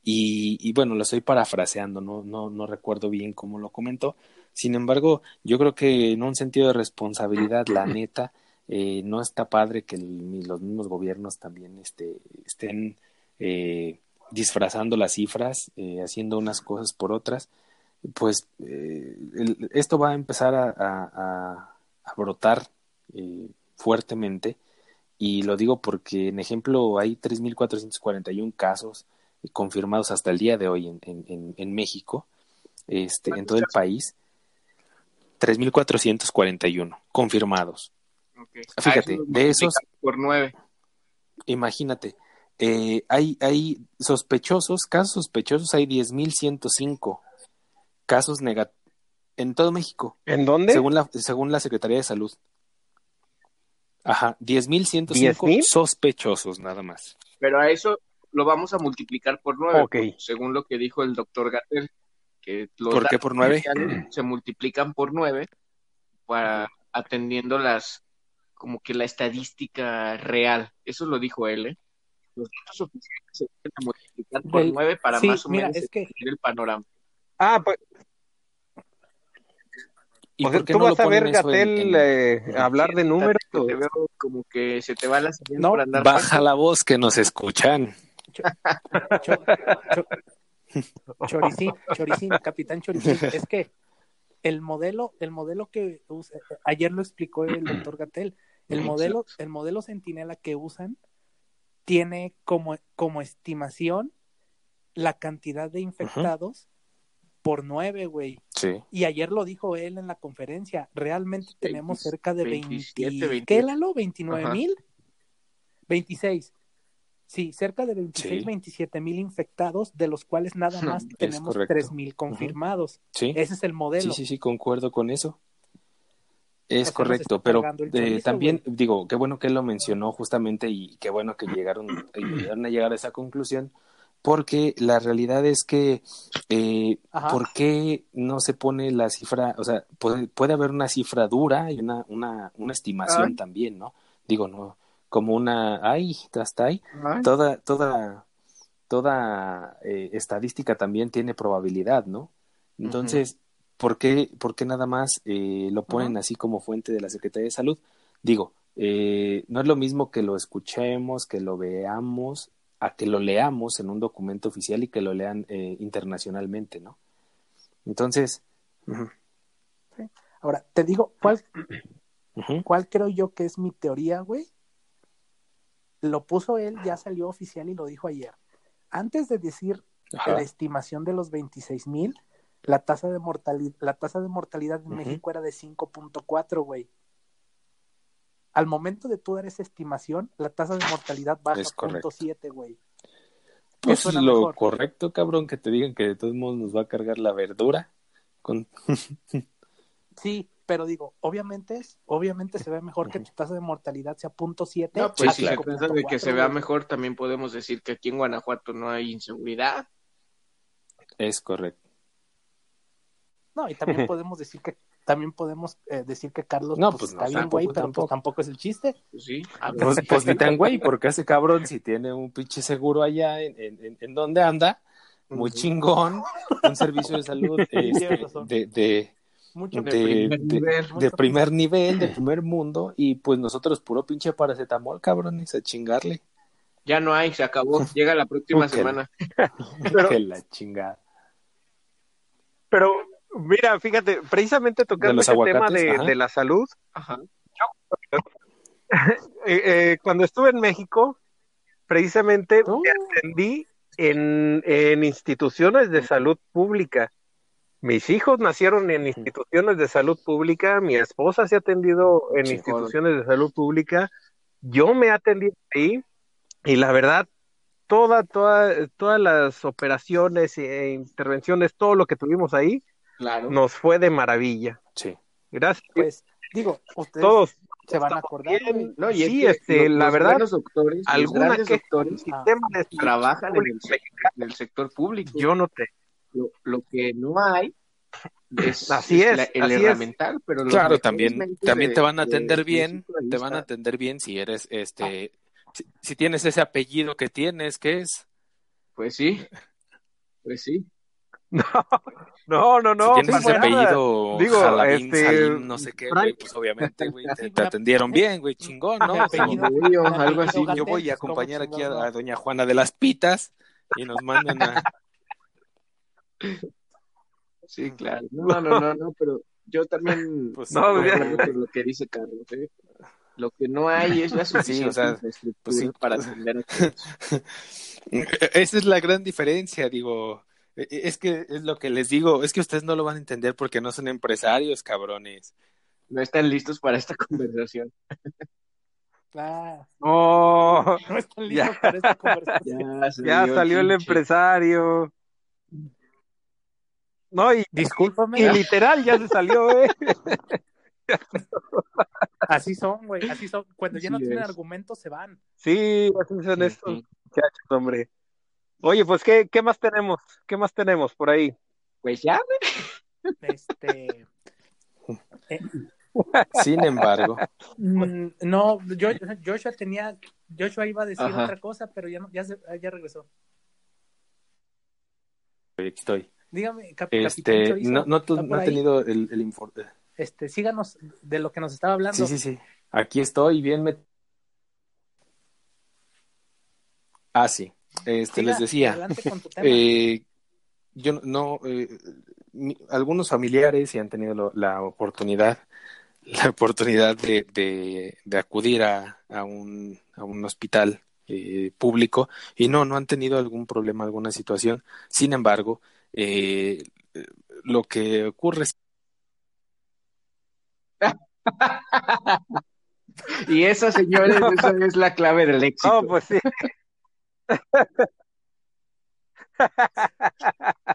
Y, y bueno, lo estoy parafraseando, no, no, no recuerdo bien cómo lo comentó. Sin embargo, yo creo que en un sentido de responsabilidad, la neta, eh, no está padre que los mismos gobiernos también este, estén eh, disfrazando las cifras, eh, haciendo unas cosas por otras. Pues esto va a empezar a, a- brotar fuertemente. Y lo digo porque, en ejemplo, hay 3.441 casos confirmados hasta el día de hoy en, en, en, México, este, en todo el país. 3.441 confirmados. Okay. Fíjate, Ah, eso de esos- Por nueve. Imagínate, eh, hay, hay sospechosos, casos sospechosos, hay 10.105 casos negativos en todo México, ¿en dónde? según la, según la Secretaría de Salud. Ajá, 10.105 ¿10,000? sospechosos nada más. Pero a eso lo vamos a multiplicar por nueve, según lo que dijo el doctor Gatel, que los ¿Por qué por nueve? se multiplican por nueve para atendiendo las como que la estadística real. Eso lo dijo él, ¿eh? Los datos oficiales se deben multiplicar por nueve para sí, más o mira, menos es que- entender el panorama. Ah, pues, ¿Y o sea, tú no vas a ver, Gatel, en- eh, hablar de números. Te veo como que se te va la señal No, por andar Baja la voz que nos escuchan. Cho- cho- Choricín, Choricín, capitán Choricín, es que el modelo, el modelo que usa- ayer lo explicó el doctor Gatel, el modelo, el modelo Centinela que usan tiene como, como estimación la cantidad de infectados por nueve, güey. Sí. Y ayer lo dijo él en la conferencia. Realmente tenemos cerca de 27, 20, 28. ¿qué, Lalo? ¿29 Ajá. mil? 26. Sí, cerca de 26, Sí. 27 mil infectados, de los cuales nada más es tenemos correcto. 3 mil confirmados. Sí. Ese es el modelo. Sí, sí, sí, concuerdo con eso. Es correcto, pero eh, también digo, qué bueno que él lo mencionó justamente y qué bueno que llegaron, llegaron a llegar a esa conclusión, porque la realidad es que, eh. ¿por qué no se pone la cifra? O sea, puede, puede haber una cifra dura y una, una, una estimación Ay. también, ¿no? Digo, no, como una, ay, hasta ahí, Ay, toda, toda, toda eh, estadística también tiene probabilidad, ¿no? Entonces, ¿por qué, por qué nada más eh, lo ponen así como fuente de la Secretaría de Salud? Digo, eh, no es lo mismo que lo escuchemos, que lo veamos, a que lo leamos en un documento oficial y que lo lean eh, internacionalmente, ¿no? Entonces, Ahora, te digo, ¿cuál, ¿cuál creo yo que es mi teoría, güey? Lo puso él, ya salió oficial y lo dijo ayer. Antes de decir ajá, la estimación de los 26 mil, la tasa de mortalidad, la tasa de mortalidad en. México era de 5.4, güey. Al momento de tú dar esa estimación, la tasa de mortalidad baja correcto. 0.7, güey. pues lo mejor. correcto, cabrón, que te digan que de todos modos nos va a cargar la verdura con... Sí, pero digo, obviamente es, obviamente se ve mejor que tu tasa de mortalidad sea 0.7. No, a pues Sí, si se trata de que se 5.4, vea mejor, también podemos decir que aquí en Guanajuato no hay inseguridad. Es correcto. No, y también podemos decir que también podemos eh, decir que Carlos No, pues, pues está no, bien, güey, tampoco, pero tampoco. pues tampoco es el chiste. Pues sí. Ah, Pues, pues ni tan güey, porque ese cabrón si tiene un pinche seguro allá en, en, en- en donde anda, muy chingón, un servicio de salud este, de, de, Mucho de, primer de- nivel. de primer nivel, de primer mundo, y pues nosotros puro pinche paracetamol, cabrones, a chingarle. Ya no hay, se acabó. Llega la próxima semana. Pero- que la chingada. Pero, mira, fíjate, precisamente tocando ese tema de, ajá. de la salud, Ajá. eh, eh, cuando estuve en México, precisamente Oh. me atendí en, en instituciones de salud pública. Mis hijos nacieron en instituciones de salud pública, mi esposa se ha atendido en Sí, instituciones de salud pública, yo me he atendido ahí y la verdad, toda, toda, todas las operaciones e intervenciones, todo lo que tuvimos ahí, Claro. nos fue de maravilla. Sí. Gracias. Pues, digo, ustedes Todos se van a acordar, bien. No, y es sí, que este, los- la los verdad, doctores, queja doctores salud trabajan en el, en el sector público. Yo no te. Lo, lo que no hay es, Así es, la- el así es. herramental, pero los Claro, también, también de- te van a de- atender de bien, te van a atender bien si eres, este, si, si tienes ese apellido que tienes, ¿qué es? Pues sí, pues sí. No, no, no, no. si tienes ese apellido Digo, Jalabín, este, Salim, no sé qué, Frank- güey, pues obviamente, güey, te, atendieron bien, güey, chingón, ¿no? Apellido- algo así. Yo voy a pues, ¿cómo acompañar aquí a, a doña Juana de las Pitas y nos mandan a... Sí, claro. No, no, no, no, pero yo también Pues, No, lo que dice Carlos. ¿eh? Lo que no hay es la suficiente o sea, infraestructura pues sí. para atender a todos. Esa es la gran diferencia, digo. E- e- Es que es lo que les digo, es que ustedes no lo van a entender porque no son empresarios, cabrones. No están listos para esta conversación. Ah, No, no están Ya. listos para esta conversación. Ya, ya salió el empresario. No, y, Discúlpame, y literal ya se salió, ¿eh? así son, güey, así son. Cuando ya no tienen argumentos, se van. Sí, así son estos Ujú. muchachos, hombre. Oye, pues, ¿qué, ¿qué más tenemos? ¿Qué más tenemos por ahí? Pues ya, Este, Sin embargo, mm, no, yo, Joshua tenía, Joshua iba a decir Ajá. otra cosa, pero ya no, ya, se- ya regresó. aquí estoy. Dígame, cap- Capitán Este, Chorizo, no, no, tu- ¿está no he tenido el, el informe. Este, síganos de lo que nos estaba hablando. Sí, sí, sí. Aquí estoy, bien me... Ah, sí. Este, Siga les decía, adelante con tu tema. eh, yo no, no, eh, mi- algunos familiares sí han tenido lo- la oportunidad, la oportunidad de, de, de acudir a, a un, a un hospital eh, público y no, no han tenido algún problema, alguna situación. Sin embargo, eh, lo que ocurre es... y esa, señores, esa es la clave del éxito. Oh, pues sí.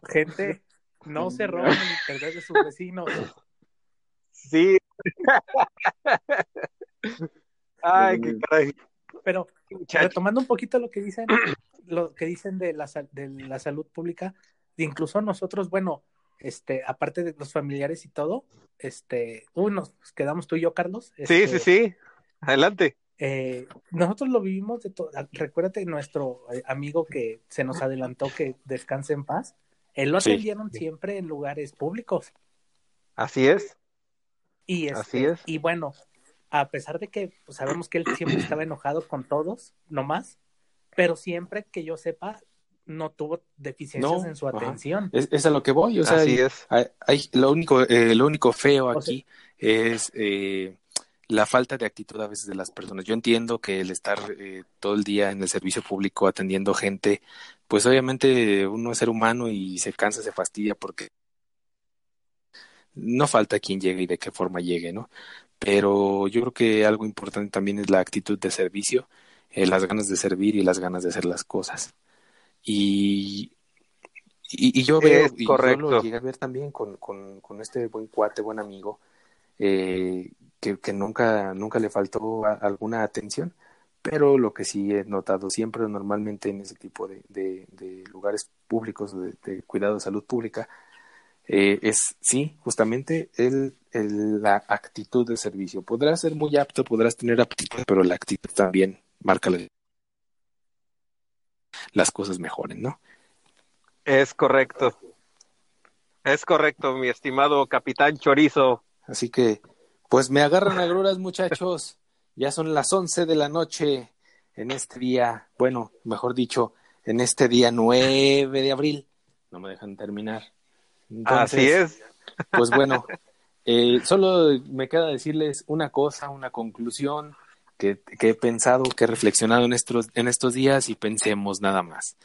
Gente, no se roben el internet de sus vecinos. Sí. Ay, qué caray. Pero retomando un poquito lo que dicen, lo que dicen de la, de la salud pública, incluso nosotros, bueno, este, aparte de los familiares y todo, este, uy, nos quedamos tú y yo, Carlos. sí, sí, este, sí. Adelante. Eh, nosotros lo vivimos de todo. Recuérdate nuestro eh, amigo que se nos adelantó que descanse en paz. Él lo Sí. atendieron siempre en lugares públicos. Así es. Y, este, Así es. y bueno, a pesar de que pues, sabemos que él siempre estaba enojado con todos, nomás, pero siempre que yo sepa, no tuvo deficiencias No, en su atención. Es, es a lo que voy, o sea, Así hay- es. hay- hay- lo, único, eh, lo único feo O sea- aquí es eh, la falta de actitud a veces de las personas. Yo entiendo que el estar eh, todo el día en el servicio público atendiendo gente, pues obviamente uno es ser humano y se cansa, se fastidia porque no falta quien llegue y de qué forma llegue, ¿no? Pero yo creo que algo importante también es la actitud de servicio, eh, las ganas de servir y las ganas de hacer las cosas. Y, y, y yo veo, yo correcto. lo llegué a ver también con, con, con este buen cuate, buen amigo, eh, que, que nunca, nunca le faltó a- alguna atención, pero lo que sí he notado siempre, normalmente en ese tipo de, de, de lugares públicos de, de cuidado de salud pública, eh, es sí, justamente el, el- la actitud de servicio. Podrás ser muy apto, podrás tener aptitud, pero la actitud también marca la- las cosas mejoren, ¿no? Es correcto. Es correcto, mi estimado capitán Chorizo. Así que, pues me agarran agruras, muchachos. Ya son las 11 de la noche en este día, bueno, mejor dicho, en este día 9 de abril. No me dejan terminar. Entonces, Así es. Pues bueno, eh, solo me queda decirles una cosa, una conclusión que, que he pensado, que he reflexionado en estos, en estos días y pensemos nada más.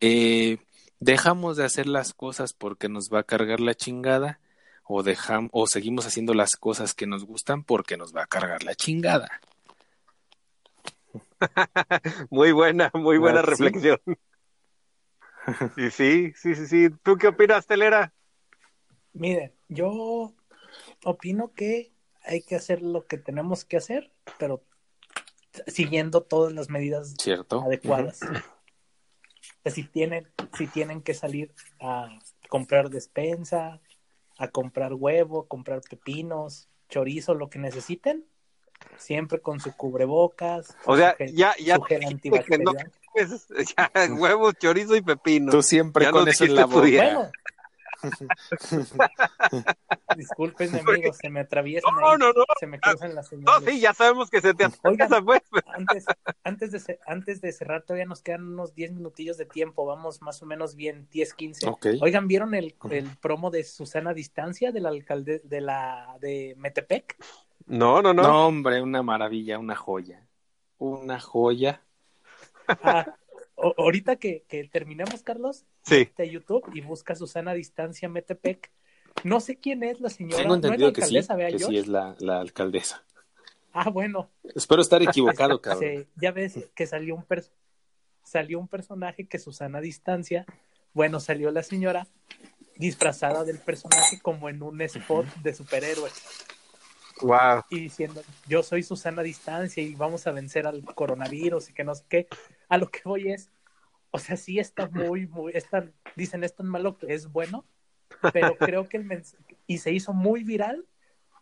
Eh, ¿Dejamos de hacer las cosas porque nos va a cargar la chingada? ¿O, dejam, ¿O seguimos haciendo las cosas que nos gustan porque nos va a cargar la chingada? Muy buena, muy buena Ah, sí. reflexión. Y sí, sí, sí, sí. ¿Tú qué opinas, Telera? Miren, yo opino que hay que hacer lo que tenemos que hacer, pero siguiendo todas las medidas ¿Cierto? adecuadas. Si tienen, si tienen que salir a comprar despensa, a comprar huevo, a comprar pepinos, chorizo, lo que necesiten, siempre con su cubrebocas, O sea, su ya, ya su no comes, ya, huevos, chorizo y pepino. Tú siempre Ya con nos eso en la boca. Bueno. Disculpen, amigos, se me atraviesan No, ahí, no, no. se me cruzan las No, señales. sí, ya sabemos que se te Oigan. atraviesa, pues. Antes, antes, de, antes de cerrar, todavía nos quedan unos 10 minutillos de tiempo. Vamos más o menos bien, 10, 15. Ok. Oigan, ¿vieron el, el promo de Susana Distancia, de la alcalde de la de Metepec? No, no, no. No, hombre, una maravilla, una joya. Una joya. Ah, o- ahorita que, que terminemos, Carlos, Sí. de YouTube y busca Susana Distancia Metepec. No sé quién es la señora. Tengo ¿No es la que sí, alcaldesa, vea, que sí George? es la, la alcaldesa. Ah, bueno. Espero estar equivocado, cabrón. Sí, ya ves que salió un per- salió un personaje que Susana Distancia, bueno, salió la señora disfrazada del personaje como en un spot de superhéroe Wow. y diciendo, yo soy Susana Distancia y vamos a vencer al coronavirus y que no sé qué. A lo que voy es, o sea, sí está muy, muy, es tan- dicen es tan malo que es bueno, pero creo que el mensaje, y se hizo muy viral,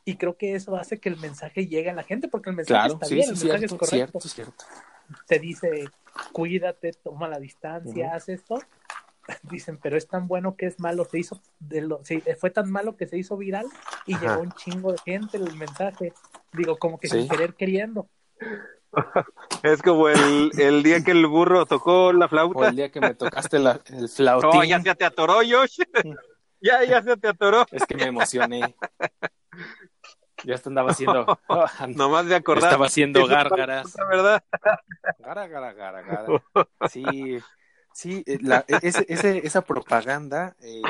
y creo que eso hace que el mensaje llegue a la gente, porque el mensaje Claro, está sí, bien, sí, el mensaje cierto, es correcto. cierto, cierto. Te dice, cuídate, toma la distancia, haz esto. Dicen, pero es tan bueno que es malo, se hizo, de lo, sí, fue tan malo que se hizo viral y Ajá. llegó un chingo de gente el mensaje. Digo, como que sin querer queriendo. Es como el, el día que el burro tocó la O flauta. el día que me tocaste la- el flautín. No, ya se te atoró, Josh. ya, ya se te atoró. Es que me emocioné. Ya andaba haciendo. Nomás de acordar. Estaba haciendo gárgaras. ¿verdad? Gara, gara, gara, gara. Sí, sí, eh, la, e, ese, ese, esa propaganda, eh,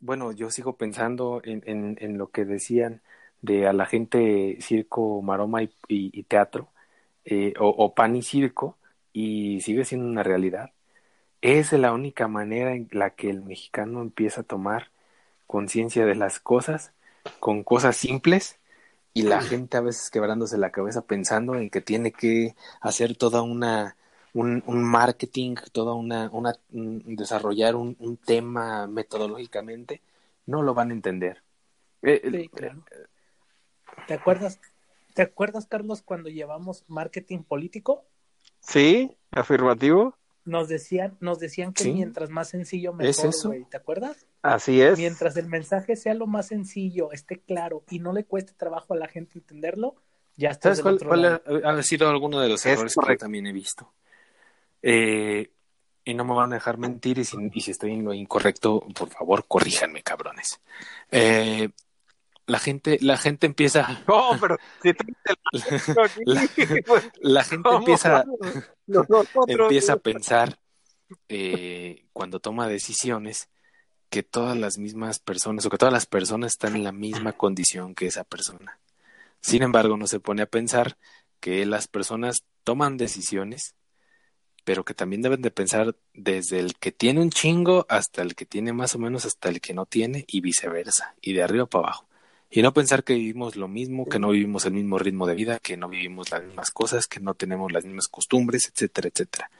bueno, yo sigo pensando en, en, en, lo que decían de a la gente circo, maroma y, y, y teatro, eh, o, o, pan y circo, y sigue siendo una realidad. Es la única manera en la que el mexicano empieza a tomar conciencia de las cosas con cosas simples y la gente a veces quebrándose la cabeza pensando en que tiene que hacer toda una un, un marketing, toda una, una desarrollar un, un, tema metodológicamente, no lo van a entender. Eh, sí, claro. ¿Te acuerdas, ¿Te acuerdas, Carlos, cuando llevamos marketing político? Sí, afirmativo. Nos decían, nos decían que ¿Sí? mientras más sencillo mejor, ¿Es eso? Wey, ¿te acuerdas? Así es. Mientras el mensaje sea lo más sencillo, esté claro y no le cueste trabajo a la gente entenderlo, ya está. ¿Sabes cuál, cuál ha, ha, sido alguno de los es errores correcto. que yo también he visto? Eh, y no me van a dejar mentir y si, y si, estoy en lo incorrecto, por favor, corríjanme, cabrones. Eh, la gente, la gente empieza. No, pero si la, la, gente empieza, empieza a pensar eh, cuando toma decisiones que todas las mismas personas o que todas las personas están en la misma condición que esa persona. Sin embargo, no se pone a pensar que las personas toman decisiones, pero que también deben de pensar desde el que tiene un chingo hasta el que tiene más o menos hasta el que no tiene y viceversa, y de arriba para abajo. Y no pensar que vivimos lo mismo, que no vivimos el mismo ritmo de vida, que no vivimos las mismas cosas, que no tenemos las mismas costumbres, etcétera, etcétera.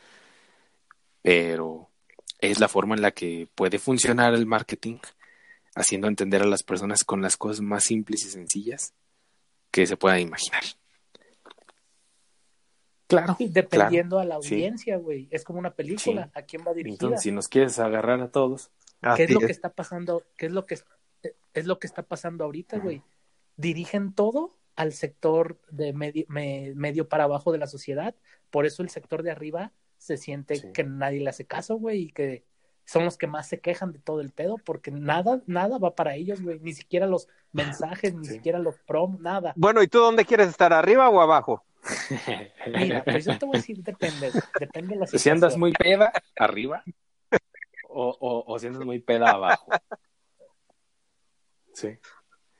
Pero es la forma en la que puede funcionar el marketing, haciendo entender a las personas con las cosas más simples y sencillas que se puedan imaginar. Claro. Y dependiendo claro, a la audiencia, güey. Sí. Es como una película. Sí. ¿A quién va dirigida? Entonces, si nos quieres agarrar a todos. ¿Qué es lo que está pasando? ¿Qué es lo que es lo que está pasando ahorita, güey? Dirigen todo al sector de medio, me, medio para abajo de la sociedad. Por eso el sector de arriba se siente sí. que nadie le hace caso, güey, y que son los que más se quejan de todo el pedo, porque nada, nada va para ellos, güey, ni siquiera los mensajes, ni sí. siquiera los prom, nada. Bueno, ¿y tú dónde quieres estar, arriba o abajo? Mira, pues yo te voy a decir, depende, depende de la situación. Si andas muy peda, arriba, o, o, o si andas muy peda, abajo. Sí.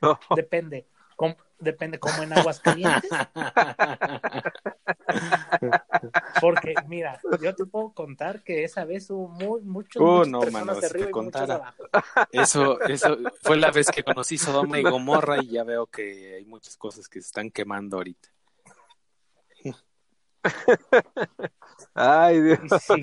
Depende. ¿Cómo? Depende como en aguas calientes. Porque, mira, yo te puedo contar que esa vez hubo muy, muchos, uh, no, mano, si te contara. Eso, eso fue la vez que conocí Sodoma y Gomorra y ya veo que hay muchas cosas que se están quemando ahorita. Ay, Dios. Sí.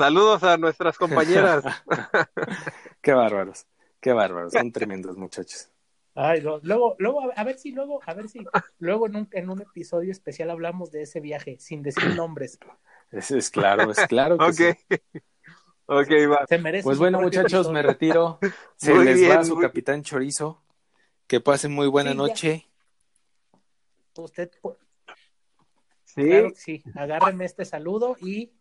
Saludos a nuestras compañeras. qué bárbaros, qué bárbaros, son tremendos muchachos. Ay, no. luego, luego, a ver si luego, a ver si luego en un, en un episodio especial hablamos de ese viaje sin decir nombres. Es, es claro, es claro que okay. sí. Ok, va. Se merece pues bueno, muchachos, episodio. me retiro. Se muy les bien, va su muy... capitán chorizo. Que pasen muy buena sí, noche. Ya. Usted Sí. Claro sí. Agárrenme este saludo y.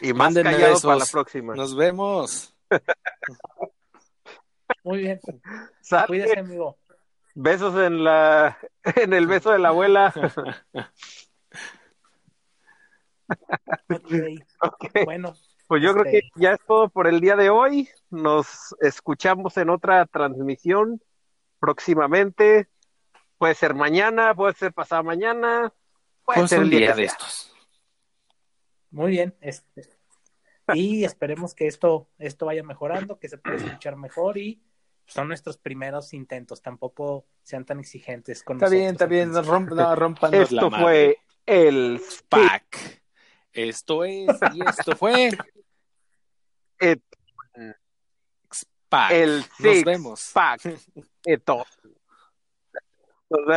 y más callado besos. para la próxima. Nos vemos. Muy bien. ¿Sabe? Cuídese, amigo. Besos en la en el beso de la abuela. okay. okay. Bueno. Pues yo este... creo que ya es todo por el día de hoy. Nos escuchamos en otra transmisión próximamente. Puede ser mañana, puede ser pasado mañana, puede pues ser el día, día de estos. Muy bien. Este, y esperemos que esto, esto vaya mejorando, que se pueda escuchar mejor y son nuestros primeros intentos, tampoco sean tan exigentes con Está bien, está bien, no, romp, no rompan Esto la fue el SPAC. Esto es, y esto fue el SPAC. El Nos vemos. SPAC. Esto. Nos vemos.